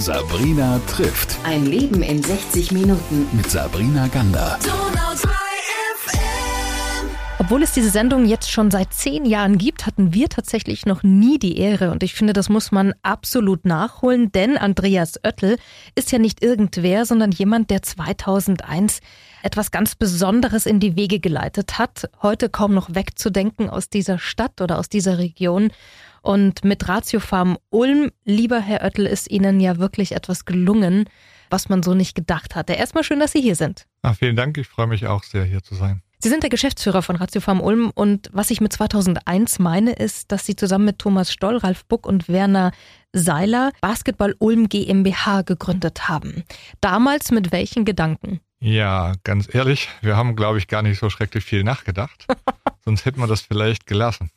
Sabrina trifft. Ein Leben in 60 Minuten. Mit Sabrina Gander. Obwohl es diese Sendung jetzt schon seit zehn Jahren gibt, hatten wir tatsächlich noch nie die Ehre. Und ich finde, das muss man absolut nachholen, denn Andreas Oettel ist ja nicht irgendwer, sondern jemand, der 2001 etwas ganz Besonderes in die Wege geleitet hat. Heute kaum noch wegzudenken aus dieser Stadt oder aus dieser Region. Und mit Ratiofarm Ulm, lieber Herr Oettel, ist Ihnen ja wirklich etwas gelungen, was man so nicht gedacht hatte. Erstmal schön, dass Sie hier sind. Ach, vielen Dank, ich freue mich auch sehr, hier zu sein. Sie sind der Geschäftsführer von Ratiofarm Ulm und was ich mit 2001 meine, ist, dass Sie zusammen mit Thomas Stoll, Ralf Buck und Werner Seiler Basketball Ulm GmbH gegründet haben. Damals mit welchen Gedanken? Ja, ganz ehrlich, wir haben, glaube ich, gar nicht so schrecklich viel nachgedacht. Sonst hätten wir das vielleicht gelassen.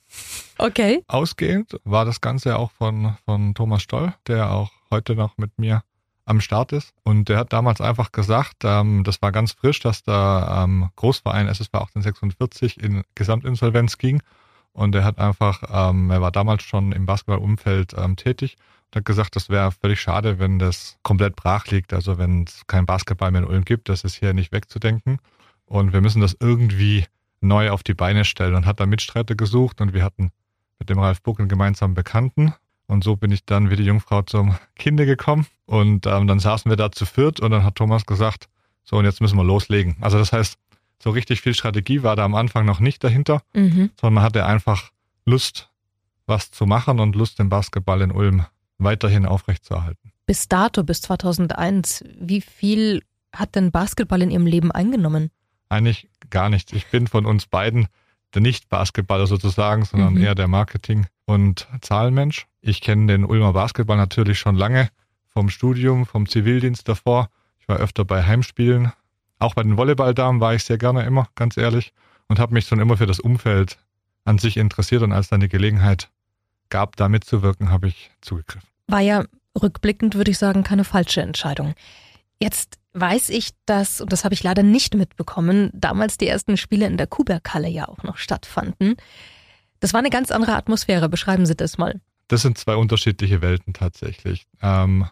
Okay. Ausgehend war das Ganze auch von, von Thomas Stoll, der auch heute noch mit mir am Start ist. Und der hat damals einfach gesagt, ähm, das war ganz frisch, dass der ähm, Großverein SSV 1846 in Gesamtinsolvenz ging. Und er hat einfach, ähm, er war damals schon im Basketballumfeld ähm, tätig und hat gesagt, das wäre völlig schade, wenn das komplett brach liegt. Also wenn es kein Basketball mehr in Ulm gibt, das ist hier nicht wegzudenken. Und wir müssen das irgendwie neu auf die Beine stellen und hat da Mitstreiter gesucht und wir hatten mit dem Ralf Buck einen gemeinsamen Bekannten. Und so bin ich dann wie die Jungfrau zum Kinde gekommen. Und ähm, dann saßen wir da zu viert und dann hat Thomas gesagt, so und jetzt müssen wir loslegen. Also das heißt, so richtig viel Strategie war da am Anfang noch nicht dahinter, Mhm. sondern man hatte einfach Lust, was zu machen und Lust, den Basketball in Ulm weiterhin aufrechtzuerhalten. Bis dato, bis 2001, wie viel hat denn Basketball in Ihrem Leben eingenommen? Eigentlich gar nichts. Ich bin von uns beiden der Nicht-Basketballer sozusagen, sondern Mhm. eher der Marketing- und Zahlenmensch. Ich kenne den Ulmer Basketball natürlich schon lange vom Studium, vom Zivildienst davor. Ich war öfter bei Heimspielen. Auch bei den Volleyballdamen war ich sehr gerne immer, ganz ehrlich, und habe mich schon immer für das Umfeld an sich interessiert. Und als dann die Gelegenheit gab, da mitzuwirken, habe ich zugegriffen. War ja rückblickend, würde ich sagen, keine falsche Entscheidung. Jetzt weiß ich, dass, und das habe ich leider nicht mitbekommen, damals die ersten Spiele in der Kuberkalle ja auch noch stattfanden. Das war eine ganz andere Atmosphäre. Beschreiben Sie das mal. Das sind zwei unterschiedliche Welten tatsächlich. Ähm,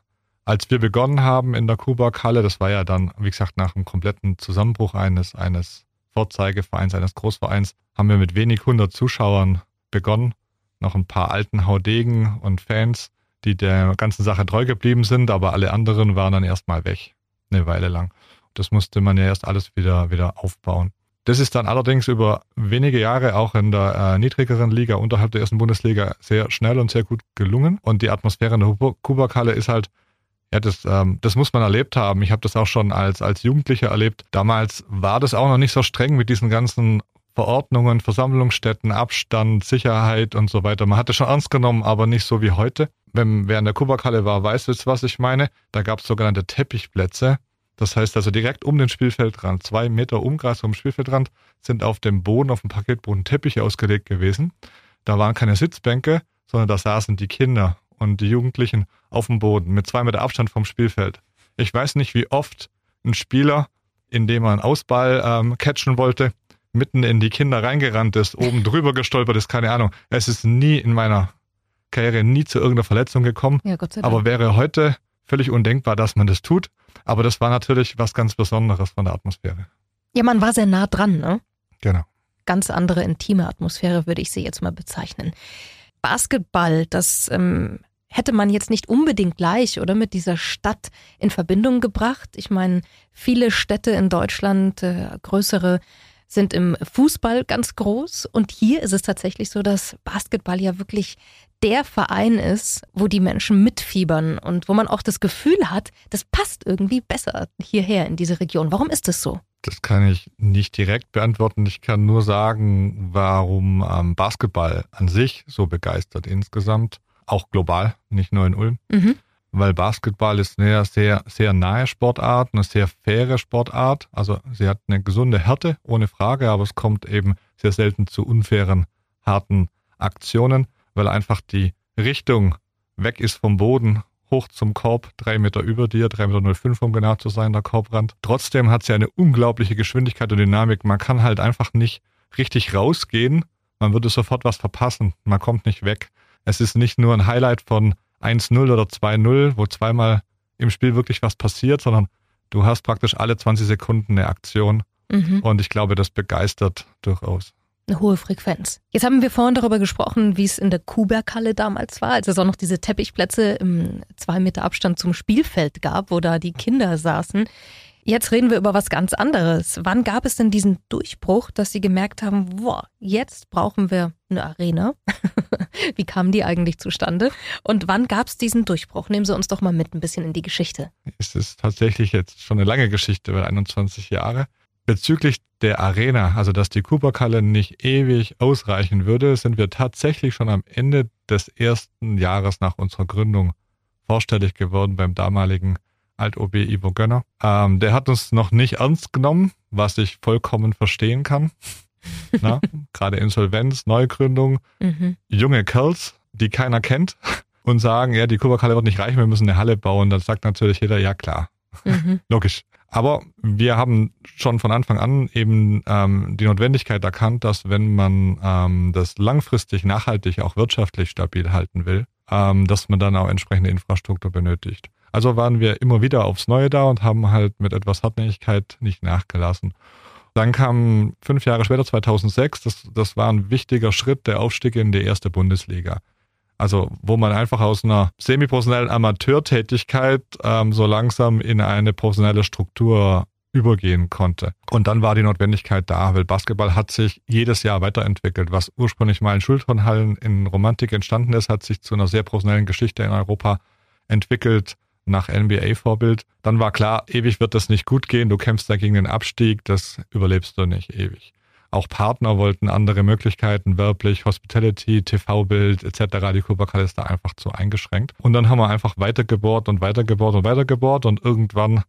als wir begonnen haben in der Kubak-Halle, das war ja dann, wie gesagt, nach einem kompletten Zusammenbruch eines, eines Vorzeigevereins, eines Großvereins, haben wir mit wenig hundert Zuschauern begonnen. Noch ein paar alten Haudegen und Fans, die der ganzen Sache treu geblieben sind, aber alle anderen waren dann erstmal weg, eine Weile lang. Das musste man ja erst alles wieder, wieder aufbauen. Das ist dann allerdings über wenige Jahre auch in der äh, niedrigeren Liga unterhalb der ersten Bundesliga sehr schnell und sehr gut gelungen. Und die Atmosphäre in der Kubakhalle ist halt, ja, das, ähm, das muss man erlebt haben. Ich habe das auch schon als, als Jugendlicher erlebt. Damals war das auch noch nicht so streng mit diesen ganzen Verordnungen, Versammlungsstätten, Abstand, Sicherheit und so weiter. Man hatte schon ernst genommen, aber nicht so wie heute. Wenn wer in der Kubakhalle war, weiß jetzt, was ich meine. Da gab es sogenannte Teppichplätze. Das heißt also direkt um den Spielfeldrand, zwei Meter Umkreis um den Spielfeldrand, sind auf dem Boden, auf dem Parkettboden Teppiche ausgelegt gewesen. Da waren keine Sitzbänke, sondern da saßen die Kinder und die Jugendlichen auf dem Boden mit zwei Meter Abstand vom Spielfeld. Ich weiß nicht, wie oft ein Spieler, indem er einen Ausball ähm, catchen wollte, mitten in die Kinder reingerannt ist, oben drüber gestolpert ist, keine Ahnung. Es ist nie in meiner Karriere nie zu irgendeiner Verletzung gekommen. Ja. Aber wäre heute völlig undenkbar, dass man das tut. Aber das war natürlich was ganz Besonderes von der Atmosphäre. ja, man war sehr nah dran, ne? Genau. Ganz andere intime Atmosphäre, würde ich sie jetzt mal bezeichnen. Basketball, das ähm, hätte man jetzt nicht unbedingt gleich oder mit dieser Stadt in Verbindung gebracht. Ich meine, viele Städte in Deutschland, äh, größere, sind im Fußball ganz groß. Und hier ist es tatsächlich so, dass Basketball ja wirklich der Verein ist, wo die Menschen mitfiebern und wo man auch das Gefühl hat, das passt irgendwie besser hierher in diese Region. Warum ist das so? Das kann ich nicht direkt beantworten. Ich kann nur sagen, warum ähm, Basketball an sich so begeistert insgesamt, auch global, nicht nur in Ulm. Mhm. Weil Basketball ist eine sehr, sehr nahe Sportart, eine sehr faire Sportart. Also sie hat eine gesunde Härte, ohne Frage, aber es kommt eben sehr selten zu unfairen, harten Aktionen, weil einfach die Richtung weg ist vom Boden, hoch zum Korb, drei Meter über dir, drei Meter 05, um genau zu sein, der Korbrand. Trotzdem hat sie eine unglaubliche Geschwindigkeit und Dynamik. Man kann halt einfach nicht richtig rausgehen. Man würde sofort was verpassen. Man kommt nicht weg. Es ist nicht nur ein Highlight von 1-0 oder 2-0, wo zweimal im Spiel wirklich was passiert, sondern du hast praktisch alle 20 Sekunden eine Aktion. Mhm. Und ich glaube, das begeistert durchaus. Eine hohe Frequenz. Jetzt haben wir vorhin darüber gesprochen, wie es in der Kuhberghalle damals war, als es auch noch diese Teppichplätze im zwei Meter Abstand zum Spielfeld gab, wo da die Kinder saßen. Jetzt reden wir über was ganz anderes. Wann gab es denn diesen Durchbruch, dass Sie gemerkt haben, boah, jetzt brauchen wir eine Arena? Wie kam die eigentlich zustande? Und wann gab es diesen Durchbruch? Nehmen Sie uns doch mal mit ein bisschen in die Geschichte. Es ist tatsächlich jetzt schon eine lange Geschichte, weil 21 Jahre. Bezüglich der Arena, also dass die Cooper-Kalle nicht ewig ausreichen würde, sind wir tatsächlich schon am Ende des ersten Jahres nach unserer Gründung vorstellig geworden beim damaligen Alt-OB Ivo Gönner. Ähm, der hat uns noch nicht ernst genommen, was ich vollkommen verstehen kann. Gerade Insolvenz, Neugründung, mhm. junge Kerls, die keiner kennt und sagen, ja, die Kubakhalle wird nicht reichen, wir müssen eine Halle bauen. Dann sagt natürlich jeder, ja klar, mhm. logisch. Aber wir haben schon von Anfang an eben ähm, die Notwendigkeit erkannt, dass wenn man ähm, das langfristig nachhaltig auch wirtschaftlich stabil halten will, ähm, dass man dann auch entsprechende Infrastruktur benötigt. Also waren wir immer wieder aufs Neue da und haben halt mit etwas Hartnäckigkeit nicht nachgelassen. Dann kam fünf Jahre später, 2006, das, das war ein wichtiger Schritt, der Aufstieg in die erste Bundesliga. Also wo man einfach aus einer semi-professionellen Amateurtätigkeit ähm, so langsam in eine professionelle Struktur übergehen konnte. Und dann war die Notwendigkeit da, weil Basketball hat sich jedes Jahr weiterentwickelt. Was ursprünglich mal in Schulturnhallen in Romantik entstanden ist, hat sich zu einer sehr professionellen Geschichte in Europa entwickelt nach NBA-Vorbild. Dann war klar, ewig wird das nicht gut gehen, du kämpfst da gegen den Abstieg, das überlebst du nicht ewig. Auch Partner wollten andere Möglichkeiten, werblich, Hospitality, TV-Bild etc. Die Kubakal ist da einfach zu eingeschränkt. Und dann haben wir einfach weitergebohrt und weitergebohrt und weitergebohrt und irgendwann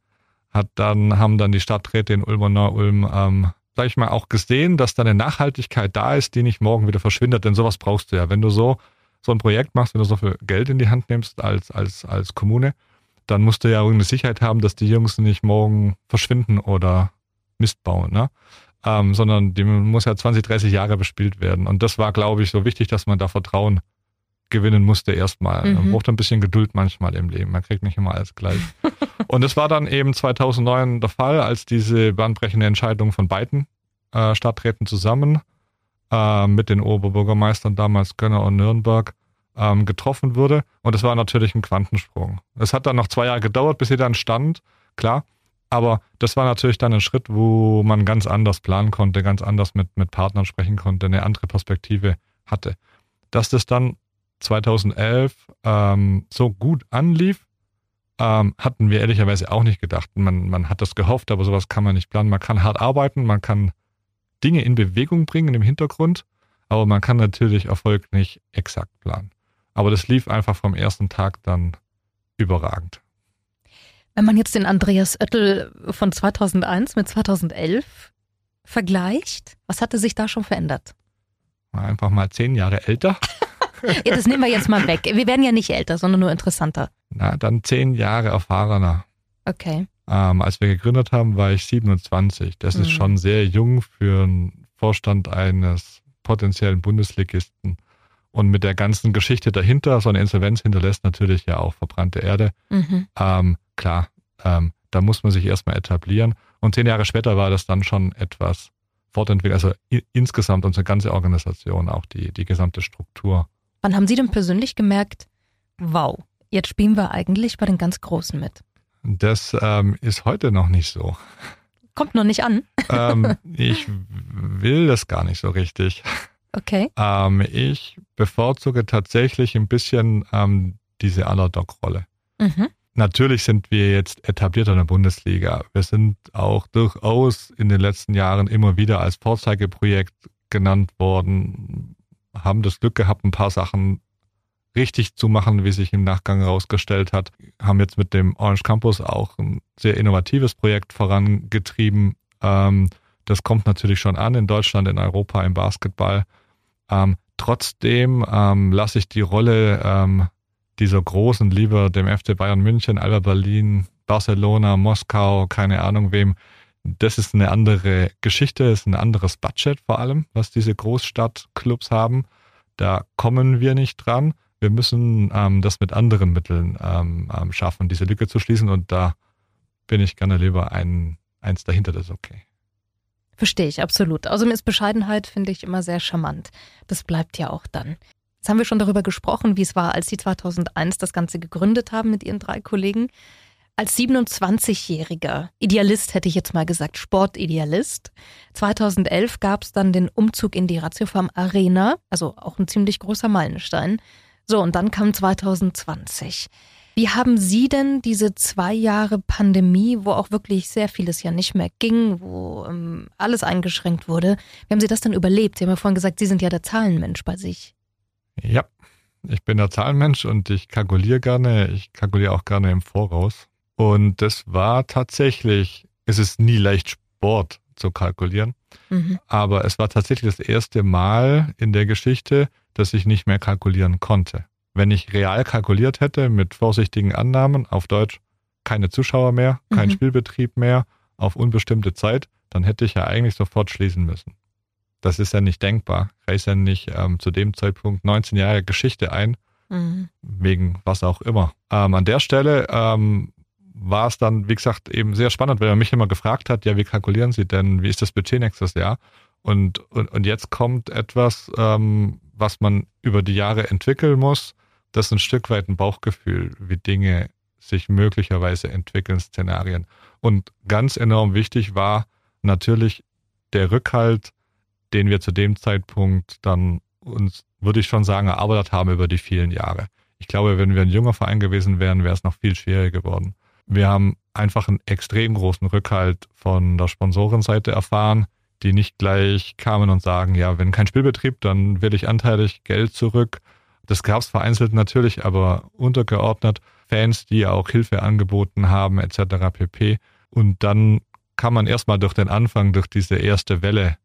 hat dann, haben dann die Stadträte in Ulm und Neu-Ulm, ähm, sag ich mal, auch gesehen, dass da eine Nachhaltigkeit da ist, die nicht morgen wieder verschwindet, denn sowas brauchst du ja. Wenn du so, so ein Projekt machst, wenn du so viel Geld in die Hand nimmst als, als, als Kommune, dann musst du ja irgendeine Sicherheit haben, dass die Jungs nicht morgen verschwinden oder Mist bauen, ne? Ähm, sondern die muss ja 20, 30 Jahre bespielt werden. Und das war, glaube ich, so wichtig, dass man da Vertrauen gewinnen musste erstmal. Mhm. Man braucht ein bisschen Geduld manchmal im Leben. Man kriegt nicht immer alles gleich. und das war dann eben 2009 der Fall, als diese bahnbrechende Entscheidung von beiden äh, Stadträten zusammen äh, mit den Oberbürgermeistern damals Gönner und Nürnberg ähm, getroffen wurde. Und es war natürlich ein Quantensprung. Es hat dann noch zwei Jahre gedauert, bis sie dann stand, klar. Aber das war natürlich dann ein Schritt, wo man ganz anders planen konnte, ganz anders mit, mit Partnern sprechen konnte, eine andere Perspektive hatte. Dass das dann 2011 ähm, so gut anlief, ähm, hatten wir ehrlicherweise auch nicht gedacht. Man, man hat das gehofft, aber sowas kann man nicht planen. Man kann hart arbeiten, man kann Dinge in Bewegung bringen im Hintergrund, aber man kann natürlich Erfolg nicht exakt planen. Aber das lief einfach vom ersten Tag dann überragend. Wenn man jetzt den Andreas Oettel von 2001 mit 2011 vergleicht, was hatte sich da schon verändert? Einfach mal zehn Jahre älter. ja, das nehmen wir jetzt mal weg. Wir werden ja nicht älter, sondern nur interessanter. Na, dann zehn Jahre erfahrener. Okay. Ähm, als wir gegründet haben, war ich 27. Das mhm. ist schon sehr jung für einen Vorstand eines potenziellen Bundesligisten. Und mit der ganzen Geschichte dahinter, so eine Insolvenz hinterlässt natürlich ja auch verbrannte Erde. Mhm. Ähm, klar, ähm, da muss man sich erstmal etablieren. Und zehn Jahre später war das dann schon etwas fortentwickelt. Also insgesamt unsere ganze Organisation, auch die, die gesamte Struktur. Wann haben Sie denn persönlich gemerkt, wow, jetzt spielen wir eigentlich bei den ganz Großen mit? Das ähm, ist heute noch nicht so. Kommt noch nicht an. ähm, ich will das gar nicht so richtig. Okay. Ähm, ich bevorzuge tatsächlich ein bisschen ähm, diese Underdog-Rolle. Mhm. Natürlich sind wir jetzt etabliert in der Bundesliga. Wir sind auch durchaus in den letzten Jahren immer wieder als Vorzeigeprojekt genannt worden, haben das Glück gehabt, ein paar Sachen richtig zu machen, wie sich im Nachgang herausgestellt hat. Haben jetzt mit dem Orange Campus auch ein sehr innovatives Projekt vorangetrieben. Ähm, das kommt natürlich schon an in Deutschland, in Europa, im Basketball. Ähm, trotzdem ähm, lasse ich die Rolle dieser großen lieber dem FC Bayern München, Alba Berlin, Barcelona, Moskau, keine Ahnung wem. Das ist eine andere Geschichte, ist ein anderes Budget vor allem, was diese Großstadtclubs haben. Da kommen wir nicht dran. wir müssen ähm, das mit anderen Mitteln ähm, ähm, schaffen, diese Lücke zu schließen. Und da bin ich gerne lieber ein, eins dahinter, das ist okay. Verstehe ich, absolut. Außerdem ist Bescheidenheit, finde ich, immer sehr charmant. Das bleibt ja auch dann. Jetzt haben wir schon darüber gesprochen, wie es war, als Sie 2001 das Ganze gegründet haben mit Ihren drei Kollegen. Als 27-jähriger Idealist hätte ich jetzt mal gesagt, Sportidealist. 2011 gab es dann den Umzug in die Ratiofarm Arena, also auch ein ziemlich großer Meilenstein. So, und dann kam 2020. Wie haben Sie denn diese zwei Jahre Pandemie, wo auch wirklich sehr vieles ja nicht mehr ging, wo ähm, alles eingeschränkt wurde, wie haben Sie das denn überlebt? Sie haben ja vorhin gesagt, Sie sind ja der Zahlenmensch bei sich. Ja, ich bin der Zahlenmensch und ich kalkuliere gerne. Ich kalkuliere auch gerne im Voraus. Und das war tatsächlich, es ist nie leicht Sport zu kalkulieren, mhm. aber es war tatsächlich das erste Mal in der Geschichte, dass ich nicht mehr kalkulieren konnte. Wenn ich real kalkuliert hätte mit vorsichtigen Annahmen, auf Deutsch keine Zuschauer mehr, kein mhm. Spielbetrieb mehr, auf unbestimmte Zeit, dann hätte ich ja eigentlich sofort schließen müssen. Das ist ja nicht denkbar. Reiß ja nicht ähm, zu dem Zeitpunkt 19 Jahre Geschichte ein, mhm. wegen was auch immer. Ähm, an der Stelle ähm, war es dann, wie gesagt, eben sehr spannend, weil man mich immer gefragt hat, ja, wie kalkulieren Sie denn, wie ist das Budget nächstes Jahr? Und, und, und jetzt kommt etwas, ähm, was man über die Jahre entwickeln muss, das ist ein Stück weit ein Bauchgefühl, wie Dinge sich möglicherweise entwickeln, Szenarien. Und ganz enorm wichtig war natürlich der Rückhalt, den wir zu dem Zeitpunkt dann uns, würde ich schon sagen, erarbeitet haben über die vielen Jahre. Ich glaube, wenn wir ein junger Verein gewesen wären, wäre es noch viel schwieriger geworden. Wir haben einfach einen extrem großen Rückhalt von der Sponsorenseite erfahren, die nicht gleich kamen und sagen, ja, wenn kein Spielbetrieb, dann will ich anteilig Geld zurück. Das gab es vereinzelt natürlich, aber untergeordnet Fans, die auch Hilfe angeboten haben, etc. pp. Und dann kann man erstmal durch den Anfang, durch diese erste Welle,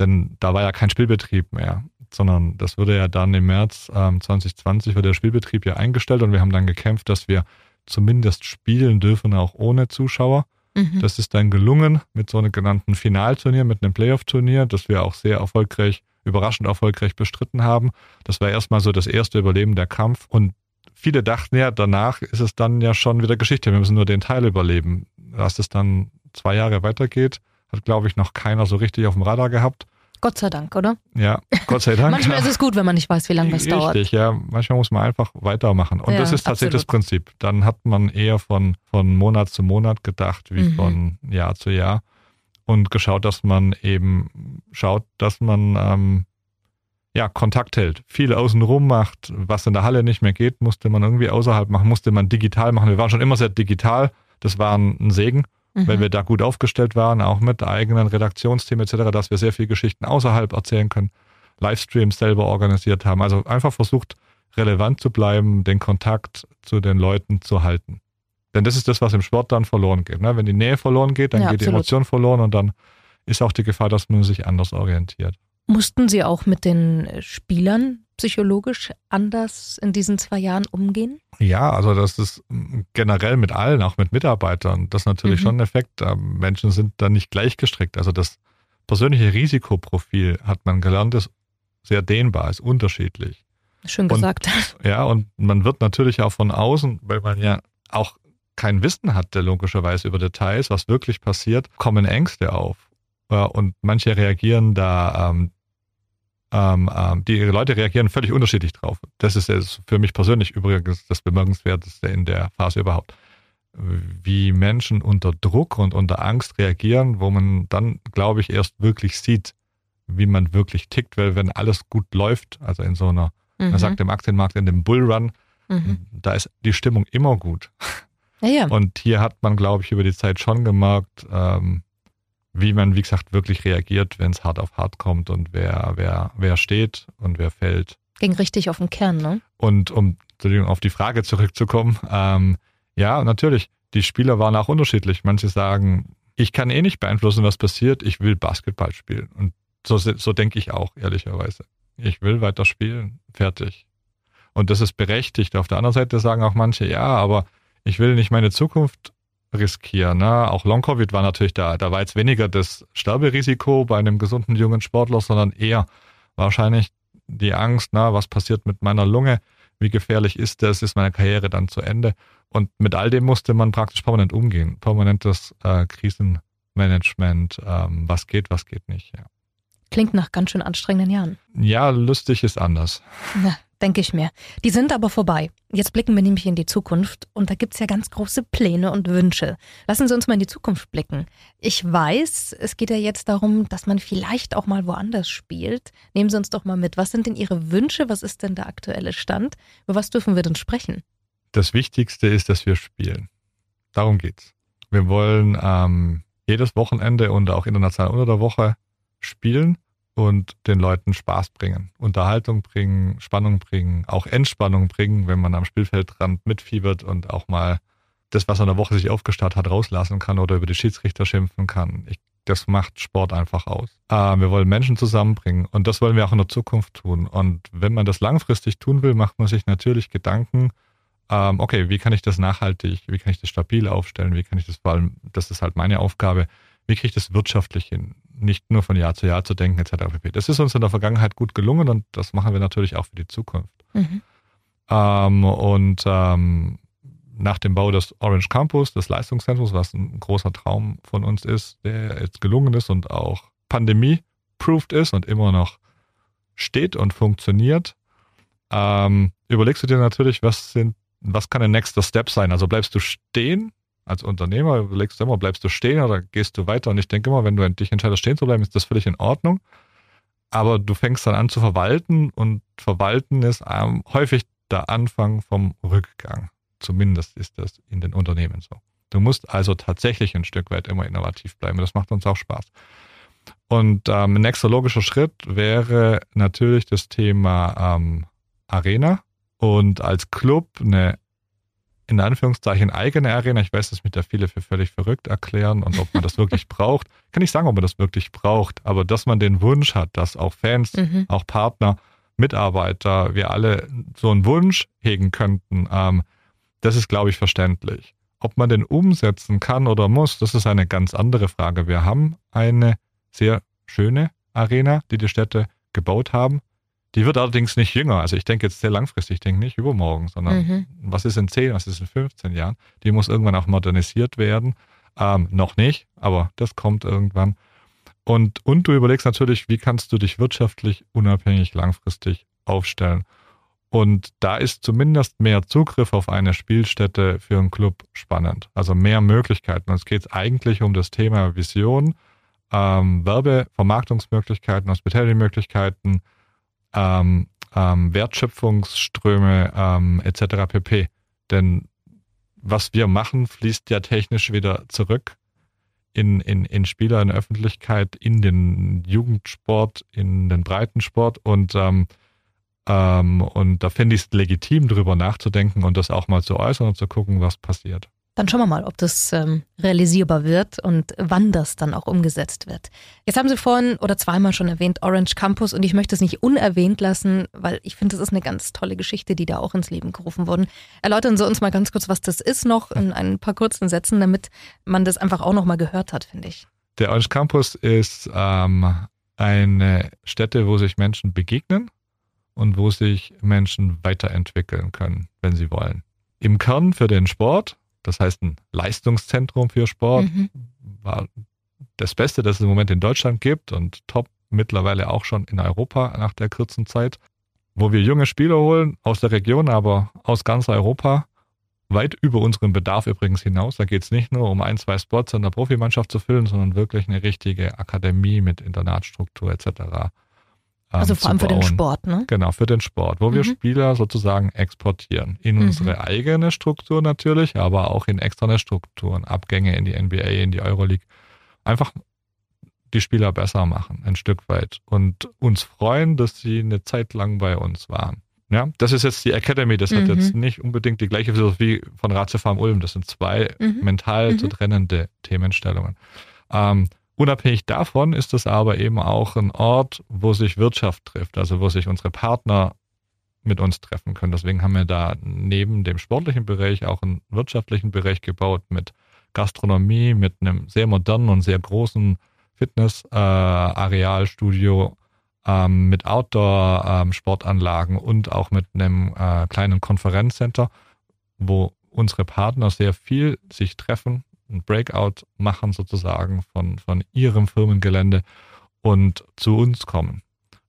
denn da war ja kein Spielbetrieb mehr, sondern das wurde ja dann im März ähm, 2020 wurde der Spielbetrieb ja eingestellt und wir haben dann gekämpft, dass wir zumindest spielen dürfen, auch ohne Zuschauer. Mhm. Das ist dann gelungen mit so einem genannten Finalturnier, mit einem Playoff-Turnier, das wir auch sehr erfolgreich, überraschend erfolgreich bestritten haben. Das war erstmal so das erste Überleben der Kampf. Und viele dachten ja, danach ist es dann ja schon wieder Geschichte. Wir müssen nur den Teil überleben. Dass es dann zwei Jahre weitergeht, hat, glaube ich, noch keiner so richtig auf dem Radar gehabt. Gott sei Dank, oder? Ja, Gott sei Dank. Manchmal ist es gut, wenn man nicht weiß, wie lange das Richtig, dauert. Richtig, ja. Manchmal muss man einfach weitermachen. Und ja, das ist tatsächlich absolut. das Prinzip. Dann hat man eher von, von Monat zu Monat gedacht, wie mhm. von Jahr zu Jahr. Und geschaut, dass man eben schaut, dass man ähm, ja, Kontakt hält, viel außenrum macht, was in der Halle nicht mehr geht, musste man irgendwie außerhalb machen, musste man digital machen. Wir waren schon immer sehr digital, das war ein Segen mhm. weil wir da gut aufgestellt waren, auch mit eigenen Redaktionsteam etc., dass wir sehr viele Geschichten außerhalb erzählen können, Livestreams selber organisiert haben. Also einfach versucht, relevant zu bleiben, den Kontakt zu den Leuten zu halten. Denn das ist das, was im Sport dann verloren geht. Ne? Wenn die Nähe verloren geht, dann ja, geht absolut. die Emotion verloren und dann ist auch die Gefahr, dass man sich anders orientiert. Mussten Sie auch mit den Spielern psychologisch anders in diesen zwei Jahren umgehen? Ja, also das ist generell mit allen, auch mit Mitarbeitern, das ist natürlich mhm. schon ein Effekt. Menschen sind da nicht gleichgestrickt. Also das persönliche Risikoprofil, hat man gelernt, ist sehr dehnbar, ist unterschiedlich. Schön gesagt. Und, ja, und man wird natürlich auch von außen, weil man ja auch kein Wissen hatte, logischerweise über Details, was wirklich passiert, kommen Ängste auf. Und manche reagieren da ähm, ähm, ähm, die Leute reagieren völlig unterschiedlich drauf. Das ist, für mich persönlich übrigens das Bemerkenswerteste in der Phase überhaupt. Wie Menschen unter Druck und unter Angst reagieren, wo man dann, glaube ich, erst wirklich sieht, wie man wirklich tickt, weil wenn alles gut läuft, also in so einer, mhm. man sagt im Aktienmarkt, in dem Bullrun, mhm. da ist die Stimmung immer gut. Ja, ja. Und hier hat man, glaube ich, über die Zeit schon gemerkt, ähm, wie man, wie gesagt, wirklich reagiert, wenn es hart auf hart kommt und wer, wer, wer steht und wer fällt. Ging richtig auf den Kern, ne? Und um auf die Frage zurückzukommen, ähm, ja, natürlich, die Spieler waren auch unterschiedlich. Manche sagen, ich kann eh nicht beeinflussen, was passiert, ich will Basketball spielen. Und so, so denke ich auch, ehrlicherweise. Ich will weiter spielen, fertig. Und das ist berechtigt. Auf der anderen Seite sagen auch manche, ja, aber ich will nicht meine Zukunft riskieren. Ne? Auch Long-Covid war natürlich da. Da war jetzt weniger das Sterberisiko bei einem gesunden jungen Sportler, sondern eher wahrscheinlich die Angst, na, was passiert mit meiner Lunge, Wie gefährlich ist das? Ist meine Karriere dann zu Ende? Und mit all dem musste man praktisch permanent umgehen. Permanentes äh, Krisenmanagement, ähm, was geht, was geht nicht. Ja. Klingt nach ganz schön anstrengenden Jahren. Ja, lustig ist anders. Ja, denke ich mir. Die sind aber vorbei. Jetzt blicken wir nämlich in die Zukunft und da gibt es ja ganz große Pläne und Wünsche. Lassen Sie uns mal in die Zukunft blicken. Ich weiß, es geht ja jetzt darum, dass man vielleicht auch mal woanders spielt. Nehmen Sie uns doch mal mit. Was sind denn Ihre Wünsche? Was ist denn der aktuelle Stand? Über was dürfen wir denn sprechen? Das Wichtigste ist, dass wir spielen. Darum geht's. Wir wollen ähm, jedes Wochenende und auch international unter der Woche spielen und den Leuten Spaß bringen, Unterhaltung bringen, Spannung bringen, auch Entspannung bringen, wenn man am Spielfeldrand mitfiebert und auch mal das, was in der Woche sich aufgestarrt hat, rauslassen kann oder über die Schiedsrichter schimpfen kann. Ich, das macht Sport einfach aus. Äh, wir wollen Menschen zusammenbringen und das wollen wir auch in der Zukunft tun. Und wenn man das langfristig tun will, macht man sich natürlich Gedanken, ähm, okay, wie kann ich das nachhaltig, wie kann ich das stabil aufstellen, wie kann ich das vor allem, das ist halt meine Aufgabe, wie kriege ich das wirtschaftlich hin? Nicht nur von Jahr zu Jahr zu denken, etc. pp. Das ist uns in der Vergangenheit gut gelungen und das machen wir natürlich auch für die Zukunft. Mhm. Ähm, und ähm, nach dem Bau des Orange Campus, des Leistungszentrums, was ein großer Traum von uns ist, der jetzt gelungen ist und auch pandemie-proofed ist und immer noch steht und funktioniert, ähm, überlegst du dir natürlich, was sind, was kann der nächste Step sein? Also bleibst du stehen als Unternehmer überlegst du immer, bleibst du stehen oder gehst du weiter? Und ich denke immer, wenn du dich entscheidest, stehen zu bleiben, ist das völlig in Ordnung. Aber du fängst dann an zu verwalten und verwalten ist ähm, häufig der Anfang vom Rückgang. Zumindest ist das in den Unternehmen so. Du musst also tatsächlich ein Stück weit immer innovativ bleiben. Das macht uns auch Spaß. Und ähm, ein nächster logischer Schritt wäre natürlich das Thema ähm, Arena und als Club eine in Anführungszeichen eigene Arena. Ich weiß, dass mich da viele für völlig verrückt erklären und ob man das wirklich braucht. Ich kann nicht sagen, ob man das wirklich braucht, aber dass man den Wunsch hat, dass auch Fans, mhm. auch Partner, Mitarbeiter, wir alle so einen Wunsch hegen könnten, ähm, das ist, glaube ich, verständlich. Ob man den umsetzen kann oder muss, das ist eine ganz andere Frage. Wir haben eine sehr schöne Arena, die die Städte gebaut haben. Die wird allerdings nicht jünger. Also ich denke jetzt sehr langfristig, ich denke nicht übermorgen, sondern mhm. was ist in 10, was ist in 15 Jahren? Die muss irgendwann auch modernisiert werden. Ähm, noch nicht, aber das kommt irgendwann. Und, und du überlegst natürlich, wie kannst du dich wirtschaftlich unabhängig langfristig aufstellen. Und da ist zumindest mehr Zugriff auf eine Spielstätte für einen Club spannend. Also mehr Möglichkeiten. Und es geht eigentlich um das Thema Vision, ähm, Werbe, Vermarktungsmöglichkeiten, Hospitality-Möglichkeiten, ähm, ähm, Wertschöpfungsströme ähm, etc. pp. Denn was wir machen, fließt ja technisch wieder zurück in, in, in Spieler, in Öffentlichkeit, in den Jugendsport, in den Breitensport und ähm, ähm, und da finde ich es legitim, darüber nachzudenken und das auch mal zu äußern und zu gucken, was passiert. Dann schauen wir mal, ob das ähm, realisierbar wird und wann das dann auch umgesetzt wird. Jetzt haben Sie vorhin oder zweimal schon erwähnt Orange Campus und ich möchte es nicht unerwähnt lassen, weil ich finde, das ist eine ganz tolle Geschichte, die da auch ins Leben gerufen wurde. Erläutern Sie uns mal ganz kurz, was das ist noch in ein paar kurzen Sätzen, damit man das einfach auch noch mal gehört hat, finde ich. Der Orange Campus ist ähm, eine Stätte, wo sich Menschen begegnen und wo sich Menschen weiterentwickeln können, wenn sie wollen. Im Kern für den Sport das heißt ein Leistungszentrum für Sport, mhm. war das Beste, das es im Moment in Deutschland gibt und top mittlerweile auch schon in Europa nach der kurzen Zeit, wo wir junge Spieler holen aus der Region, aber aus ganz Europa, weit über unseren Bedarf übrigens hinaus. Da geht es nicht nur um ein, zwei Spots in der Profimannschaft zu füllen, sondern wirklich eine richtige Akademie mit Internatsstruktur etc. Ähm, also vor allem für den Sport, ne? Genau, für den Sport, wo mhm. wir Spieler sozusagen exportieren. In mhm. unsere eigene Struktur natürlich, aber auch in externe Strukturen, Abgänge in die NBA, in die Euroleague. Einfach die Spieler besser machen, ein Stück weit. Und uns freuen, dass sie eine Zeit lang bei uns waren. Ja, das ist jetzt die Academy, das mhm. hat jetzt nicht unbedingt die gleiche Philosophie von Ratio Farm Ulm. Das sind zwei mhm. mental zu mhm. trennende Themenstellungen. Ähm, Unabhängig davon ist es aber eben auch ein Ort, wo sich Wirtschaft trifft, also wo sich unsere Partner mit uns treffen können. Deswegen haben wir da neben dem sportlichen Bereich auch einen wirtschaftlichen Bereich gebaut mit Gastronomie, mit einem sehr modernen und sehr großen Fitness-Arealstudio, äh, ähm, mit Outdoor-Sportanlagen ähm, und auch mit einem äh, kleinen Konferenzcenter, wo unsere Partner sehr viel sich treffen, ein Breakout machen sozusagen von, von ihrem Firmengelände und zu uns kommen.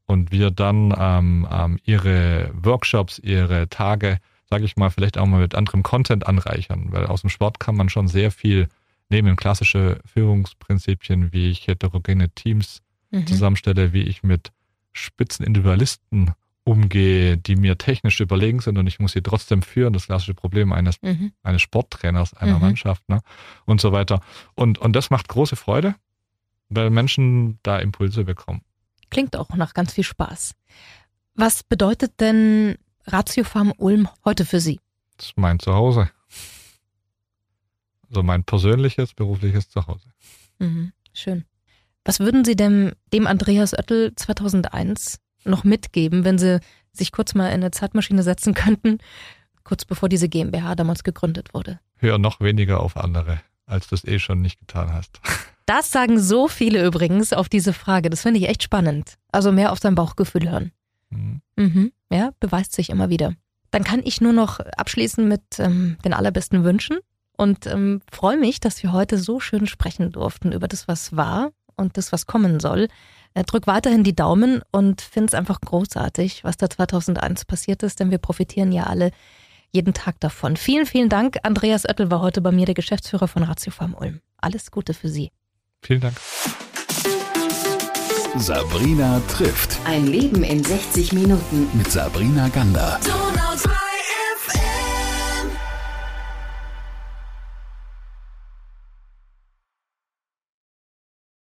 Und wir dann ähm, ähm, ihre Workshops, ihre Tage, sage ich mal, vielleicht auch mal mit anderem Content anreichern, weil aus dem Sport kann man schon sehr viel nehmen, klassische Führungsprinzipien, wie ich heterogene Teams mhm. zusammenstelle, wie ich mit Spitzenindividualisten umgehe, die mir technisch überlegen sind und ich muss sie trotzdem führen, das klassische Problem eines, mhm. eines Sporttrainers, einer mhm. Mannschaft ne? und so weiter. Und, und das macht große Freude, weil Menschen da Impulse bekommen. Klingt auch nach ganz viel Spaß. Was bedeutet denn Ratio Farm Ulm heute für Sie? Das ist mein Zuhause. Also mein persönliches, berufliches Zuhause. Mhm, schön. Was würden Sie dem, dem Andreas Oettel 2001 noch mitgeben, wenn Sie sich kurz mal in eine Zeitmaschine setzen könnten, kurz bevor diese GmbH damals gegründet wurde? Hör noch weniger auf andere, als du es eh schon nicht getan hast. Das sagen so viele übrigens auf diese Frage. Das finde ich echt spannend. Also mehr auf sein Bauchgefühl hören. Mhm. Mhm. Ja, beweist sich immer wieder. Dann kann ich nur noch abschließen mit ähm, den allerbesten Wünschen und ähm, freue mich, dass wir heute so schön sprechen durften über das, was war und das, was kommen soll. Äh, drück weiterhin die Daumen und finde es einfach großartig, was da 2001 passiert ist, denn wir profitieren ja alle jeden Tag davon. Vielen, vielen Dank. Andreas Oettel war heute bei mir der Geschäftsführer von Ratio Farm Ulm. Alles Gute für Sie. Vielen Dank. Sabrina trifft. Ein Leben in 60 Minuten. Mit Sabrina Gander.